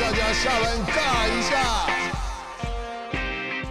大家下班尬一下。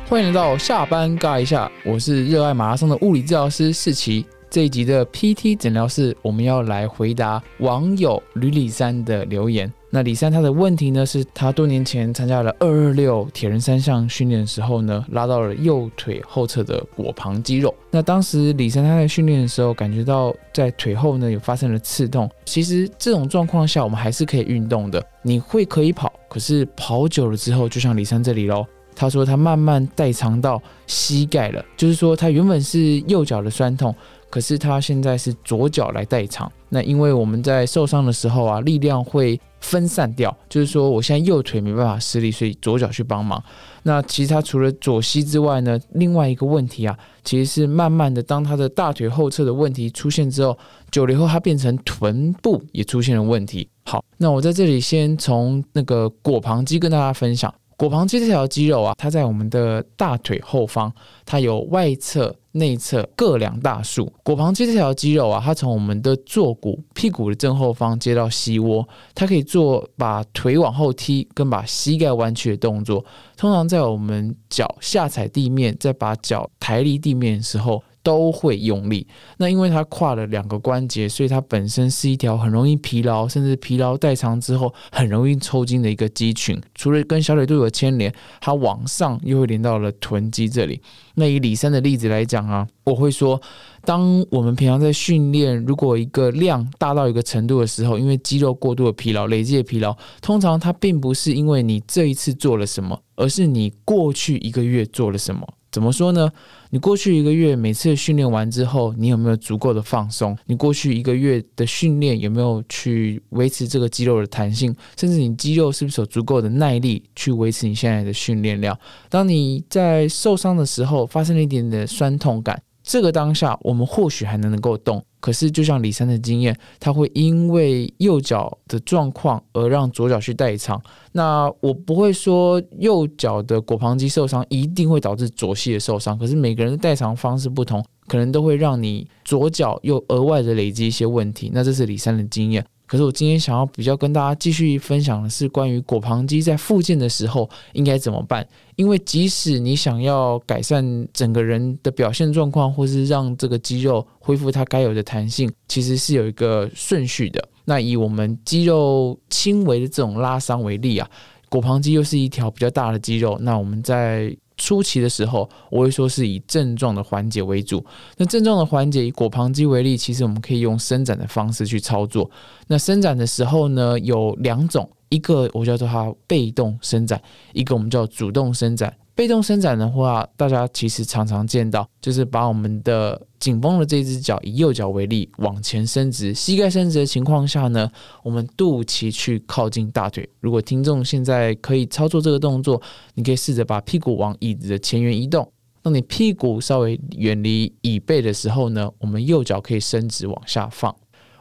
欢迎来到下班尬一下，我是热爱马拉松的物理治疗师世奇。这一集的 PT 诊疗室，我们要来回答网友吕里山的留言。那李三他的问题呢，是他多年前参加了二二六铁人三项训练的时候呢，拉到了右腿后侧的果旁肌肉。那当时李三他在训练的时候，感觉到在腿后呢有发生了刺痛。其实这种状况下，我们还是可以运动的。你会可以跑，可是跑久了之后，就像李三这里喽。他说他慢慢代偿到膝盖了，就是说他原本是右脚的酸痛，可是他现在是左脚来代偿。那因为我们在受伤的时候啊，力量会分散掉，就是说我现在右腿没办法施力，所以左脚去帮忙。那其实他除了左膝之外呢，另外一个问题啊，其实是慢慢的，当他的大腿后侧的问题出现之后，久了以后他变成臀部也出现了问题。好，那我在这里先从那个果旁肌跟大家分享。果旁肌这条肌肉啊，它在我们的大腿后方，它有外侧、内侧各两大束。果旁肌这条肌肉啊，它从我们的坐骨、屁股的正后方接到膝窝，它可以做把腿往后踢跟把膝盖弯曲的动作。通常在我们脚下踩地面，再把脚抬离地面的时候。都会用力，那因为它跨了两个关节，所以它本身是一条很容易疲劳，甚至疲劳代偿之后很容易抽筋的一个肌群。除了跟小腿肚有牵连，它往上又会连到了臀肌这里。那以李三的例子来讲啊，我会说，当我们平常在训练，如果一个量大到一个程度的时候，因为肌肉过度的疲劳、累积的疲劳，通常它并不是因为你这一次做了什么，而是你过去一个月做了什么。怎么说呢？你过去一个月每次训练完之后，你有没有足够的放松？你过去一个月的训练有没有去维持这个肌肉的弹性？甚至你肌肉是不是有足够的耐力去维持你现在的训练量？当你在受伤的时候发生了一点点酸痛感。这个当下，我们或许还能能够动，可是就像李三的经验，他会因为右脚的状况而让左脚去代偿。那我不会说右脚的果旁肌受伤一定会导致左膝的受伤，可是每个人的代偿方式不同，可能都会让你左脚又额外的累积一些问题。那这是李三的经验。可是我今天想要比较跟大家继续分享的是关于果旁肌在复健的时候应该怎么办？因为即使你想要改善整个人的表现状况，或是让这个肌肉恢复它该有的弹性，其实是有一个顺序的。那以我们肌肉轻微的这种拉伤为例啊，果旁肌又是一条比较大的肌肉，那我们在初期的时候，我会说是以症状的缓解为主。那症状的缓解，以果旁肌为例，其实我们可以用伸展的方式去操作。那伸展的时候呢，有两种，一个我叫做它被动伸展，一个我们叫主动伸展。被动伸展的话，大家其实常常见到，就是把我们的紧绷的这只脚，以右脚为例，往前伸直，膝盖伸直的情况下呢，我们肚脐去靠近大腿。如果听众现在可以操作这个动作，你可以试着把屁股往椅子的前缘移动。当你屁股稍微远离椅背的时候呢，我们右脚可以伸直往下放。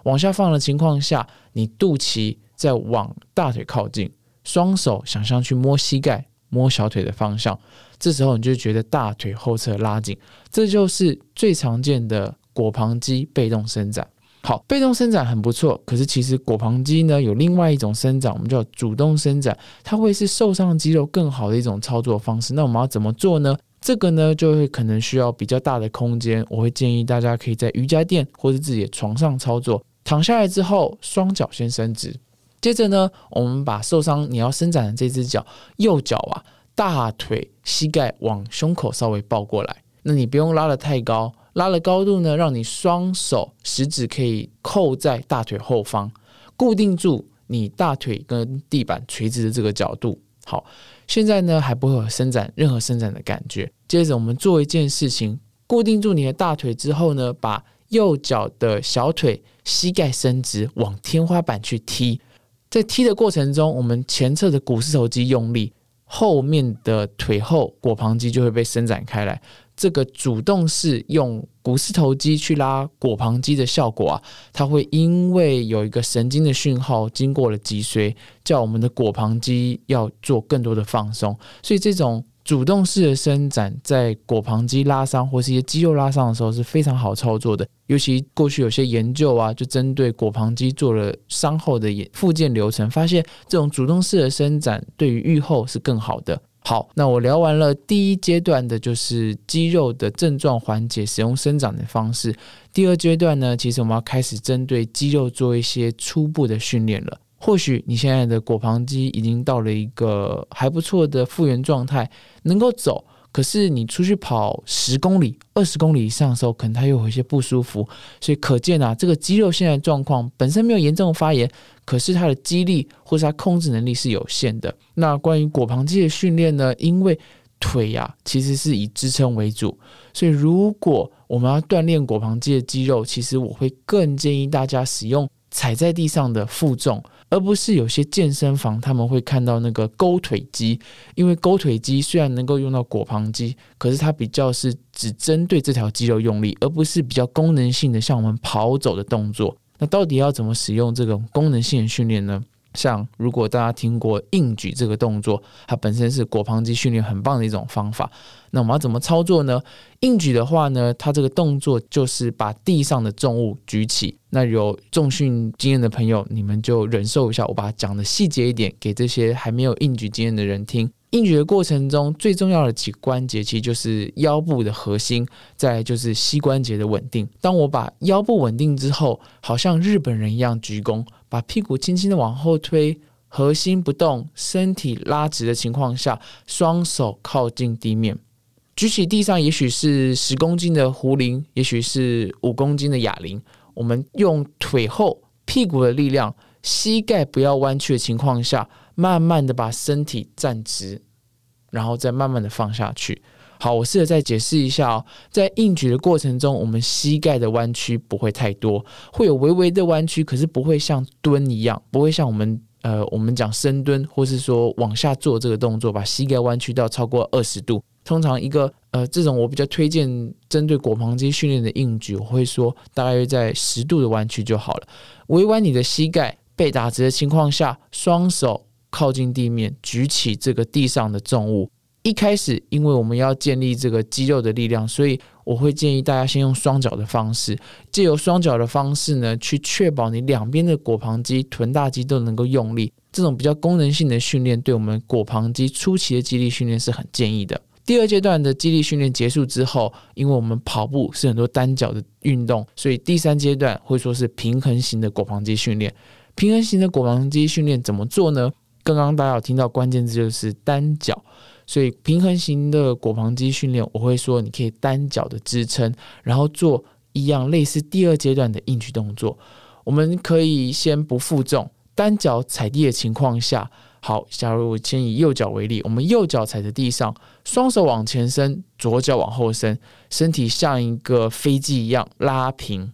往下放的情况下，你肚脐再往大腿靠近，双手想象去摸膝盖。摸小腿的方向，这时候你就觉得大腿后侧拉紧，这就是最常见的果旁肌被动伸展。好，被动伸展很不错，可是其实果旁肌呢有另外一种伸展，我们叫主动伸展，它会是受伤肌肉更好的一种操作方式。那我们要怎么做呢？这个呢就会可能需要比较大的空间，我会建议大家可以在瑜伽垫或者自己的床上操作。躺下来之后，双脚先伸直。接着呢，我们把受伤你要伸展的这只脚，右脚啊，大腿、膝盖往胸口稍微抱过来。那你不用拉的太高，拉的高度呢，让你双手食指可以扣在大腿后方，固定住你大腿跟地板垂直的这个角度。好，现在呢还不会有伸展任何伸展的感觉。接着我们做一件事情，固定住你的大腿之后呢，把右脚的小腿、膝盖伸直，往天花板去踢。在踢的过程中，我们前侧的股四头肌用力，后面的腿后果旁肌就会被伸展开来。这个主动式用股四头肌去拉果旁肌的效果啊，它会因为有一个神经的讯号经过了脊髓，叫我们的果旁肌要做更多的放松。所以这种主动式的伸展在腘旁肌拉伤或是一些肌肉拉伤的时候是非常好操作的。尤其过去有些研究啊，就针对腘旁肌做了伤后的复健流程，发现这种主动式的伸展对于愈后是更好的。好，那我聊完了第一阶段的，就是肌肉的症状缓解，使用伸展的方式。第二阶段呢，其实我们要开始针对肌肉做一些初步的训练了。或许你现在的腘旁肌已经到了一个还不错的复原状态，能够走。可是你出去跑十公里、二十公里以上的时候，可能它又有一些不舒服。所以可见啊，这个肌肉现在状况本身没有严重的发炎，可是它的肌力或是它控制能力是有限的。那关于腘旁肌的训练呢？因为腿呀其实是以支撑为主，所以如果我们要锻炼腘旁肌的肌肉，其实我会更建议大家使用踩在地上的负重。而不是有些健身房他们会看到那个勾腿肌，因为勾腿肌虽然能够用到果旁肌，可是它比较是只针对这条肌肉用力，而不是比较功能性的像我们跑走的动作。那到底要怎么使用这种功能性的训练呢？像如果大家听过硬举这个动作，它本身是腘旁肌训练很棒的一种方法。那我们要怎么操作呢？硬举的话呢，它这个动作就是把地上的重物举起。那有重训经验的朋友，你们就忍受一下，我把它讲的细节一点，给这些还没有硬举经验的人听。硬举的过程中，最重要的几个关节其实就是腰部的核心，再就是膝关节的稳定。当我把腰部稳定之后，好像日本人一样鞠躬，把屁股轻轻的往后推，核心不动，身体拉直的情况下，双手靠近地面，举起地上，也许是十公斤的壶铃，也许是五公斤的哑铃。我们用腿后屁股的力量，膝盖不要弯曲的情况下。慢慢的把身体站直，然后再慢慢的放下去。好，我试着再解释一下哦。在硬举的过程中，我们膝盖的弯曲不会太多，会有微微的弯曲，可是不会像蹲一样，不会像我们呃我们讲深蹲或是说往下做这个动作，把膝盖弯曲到超过二十度。通常一个呃这种我比较推荐针对腘旁肌训练的硬举，我会说大概在十度的弯曲就好了。微弯你的膝盖，被打直的情况下，双手。靠近地面，举起这个地上的重物。一开始，因为我们要建立这个肌肉的力量，所以我会建议大家先用双脚的方式，借由双脚的方式呢，去确保你两边的果旁肌、臀大肌都能够用力。这种比较功能性的训练，对我们果旁肌初期的肌力训练是很建议的。第二阶段的肌力训练结束之后，因为我们跑步是很多单脚的运动，所以第三阶段会说是平衡型的果旁肌训练。平衡型的果旁肌训练怎么做呢？刚刚大家有听到关键字就是单脚，所以平衡型的腘旁肌训练，我会说你可以单脚的支撑，然后做一样类似第二阶段的硬举动作。我们可以先不负重，单脚踩地的情况下，好，假如我先以右脚为例，我们右脚踩在地上，双手往前伸，左脚往后伸，身体像一个飞机一样拉平。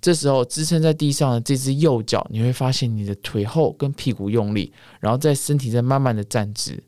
这时候支撑在地上的这只右脚，你会发现你的腿后跟屁股用力，然后在身体在慢慢的站直。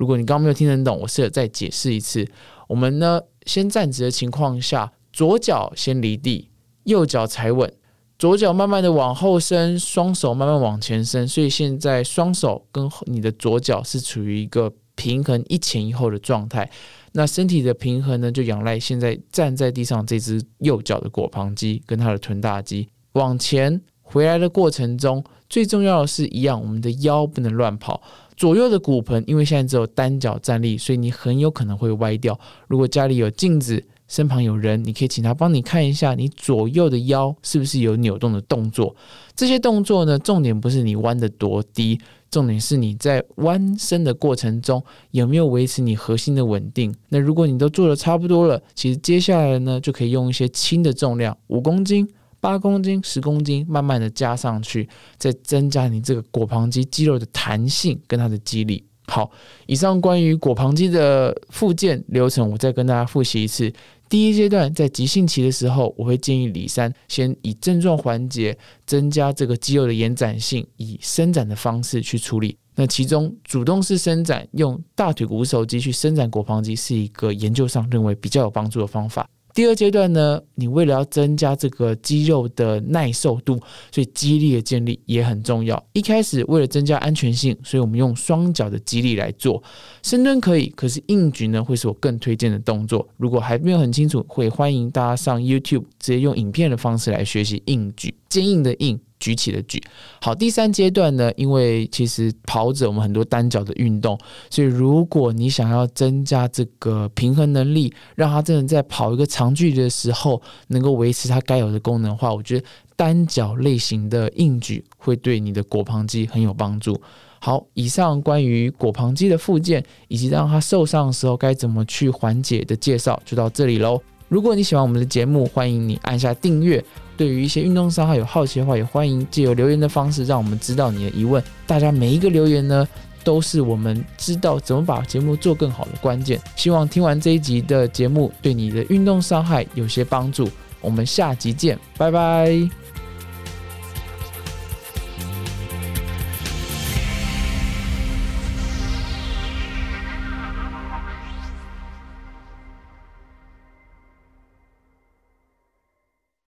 如果你刚刚没有听得懂，我试着再解释一次。我们呢，先站直的情况下，左脚先离地，右脚踩稳，左脚慢慢的往后伸，双手慢慢往前伸。所以现在双手跟你的左脚是处于一个平衡一前一后的状态。那身体的平衡呢，就仰赖现在站在地上这只右脚的腘旁肌跟它的臀大肌往前回来的过程中，最重要的是一样，我们的腰不能乱跑。左右的骨盆，因为现在只有单脚站立，所以你很有可能会歪掉。如果家里有镜子，身旁有人，你可以请他帮你看一下，你左右的腰是不是有扭动的动作。这些动作呢，重点不是你弯的多低。重点是你在弯身的过程中有没有维持你核心的稳定？那如果你都做的差不多了，其实接下来呢就可以用一些轻的重量，五公斤、八公斤、十公斤，慢慢的加上去，再增加你这个腘旁肌肌肉的弹性跟它的肌力。好，以上关于腘旁肌的复健流程，我再跟大家复习一次。第一阶段在急性期的时候，我会建议李三先以症状缓解，增加这个肌肉的延展性，以伸展的方式去处理。那其中主动式伸展，用大腿股手肌去伸展腘旁肌，是一个研究上认为比较有帮助的方法。第二阶段呢，你为了要增加这个肌肉的耐受度，所以肌力的建立也很重要。一开始为了增加安全性，所以我们用双脚的肌力来做深蹲可以，可是硬举呢会是我更推荐的动作。如果还没有很清楚，会欢迎大家上 YouTube 直接用影片的方式来学习硬举，坚硬的硬。举起的举，好，第三阶段呢？因为其实跑者我们很多单脚的运动，所以如果你想要增加这个平衡能力，让他真的在跑一个长距离的时候能够维持它该有的功能的话，我觉得单脚类型的硬举会对你的腘旁肌很有帮助。好，以上关于腘旁肌的附件以及让它受伤的时候该怎么去缓解的介绍就到这里喽。如果你喜欢我们的节目，欢迎你按下订阅。对于一些运动伤害有好奇的话，也欢迎借由留言的方式让我们知道你的疑问。大家每一个留言呢，都是我们知道怎么把节目做更好的关键。希望听完这一集的节目，对你的运动伤害有些帮助。我们下集见，拜拜。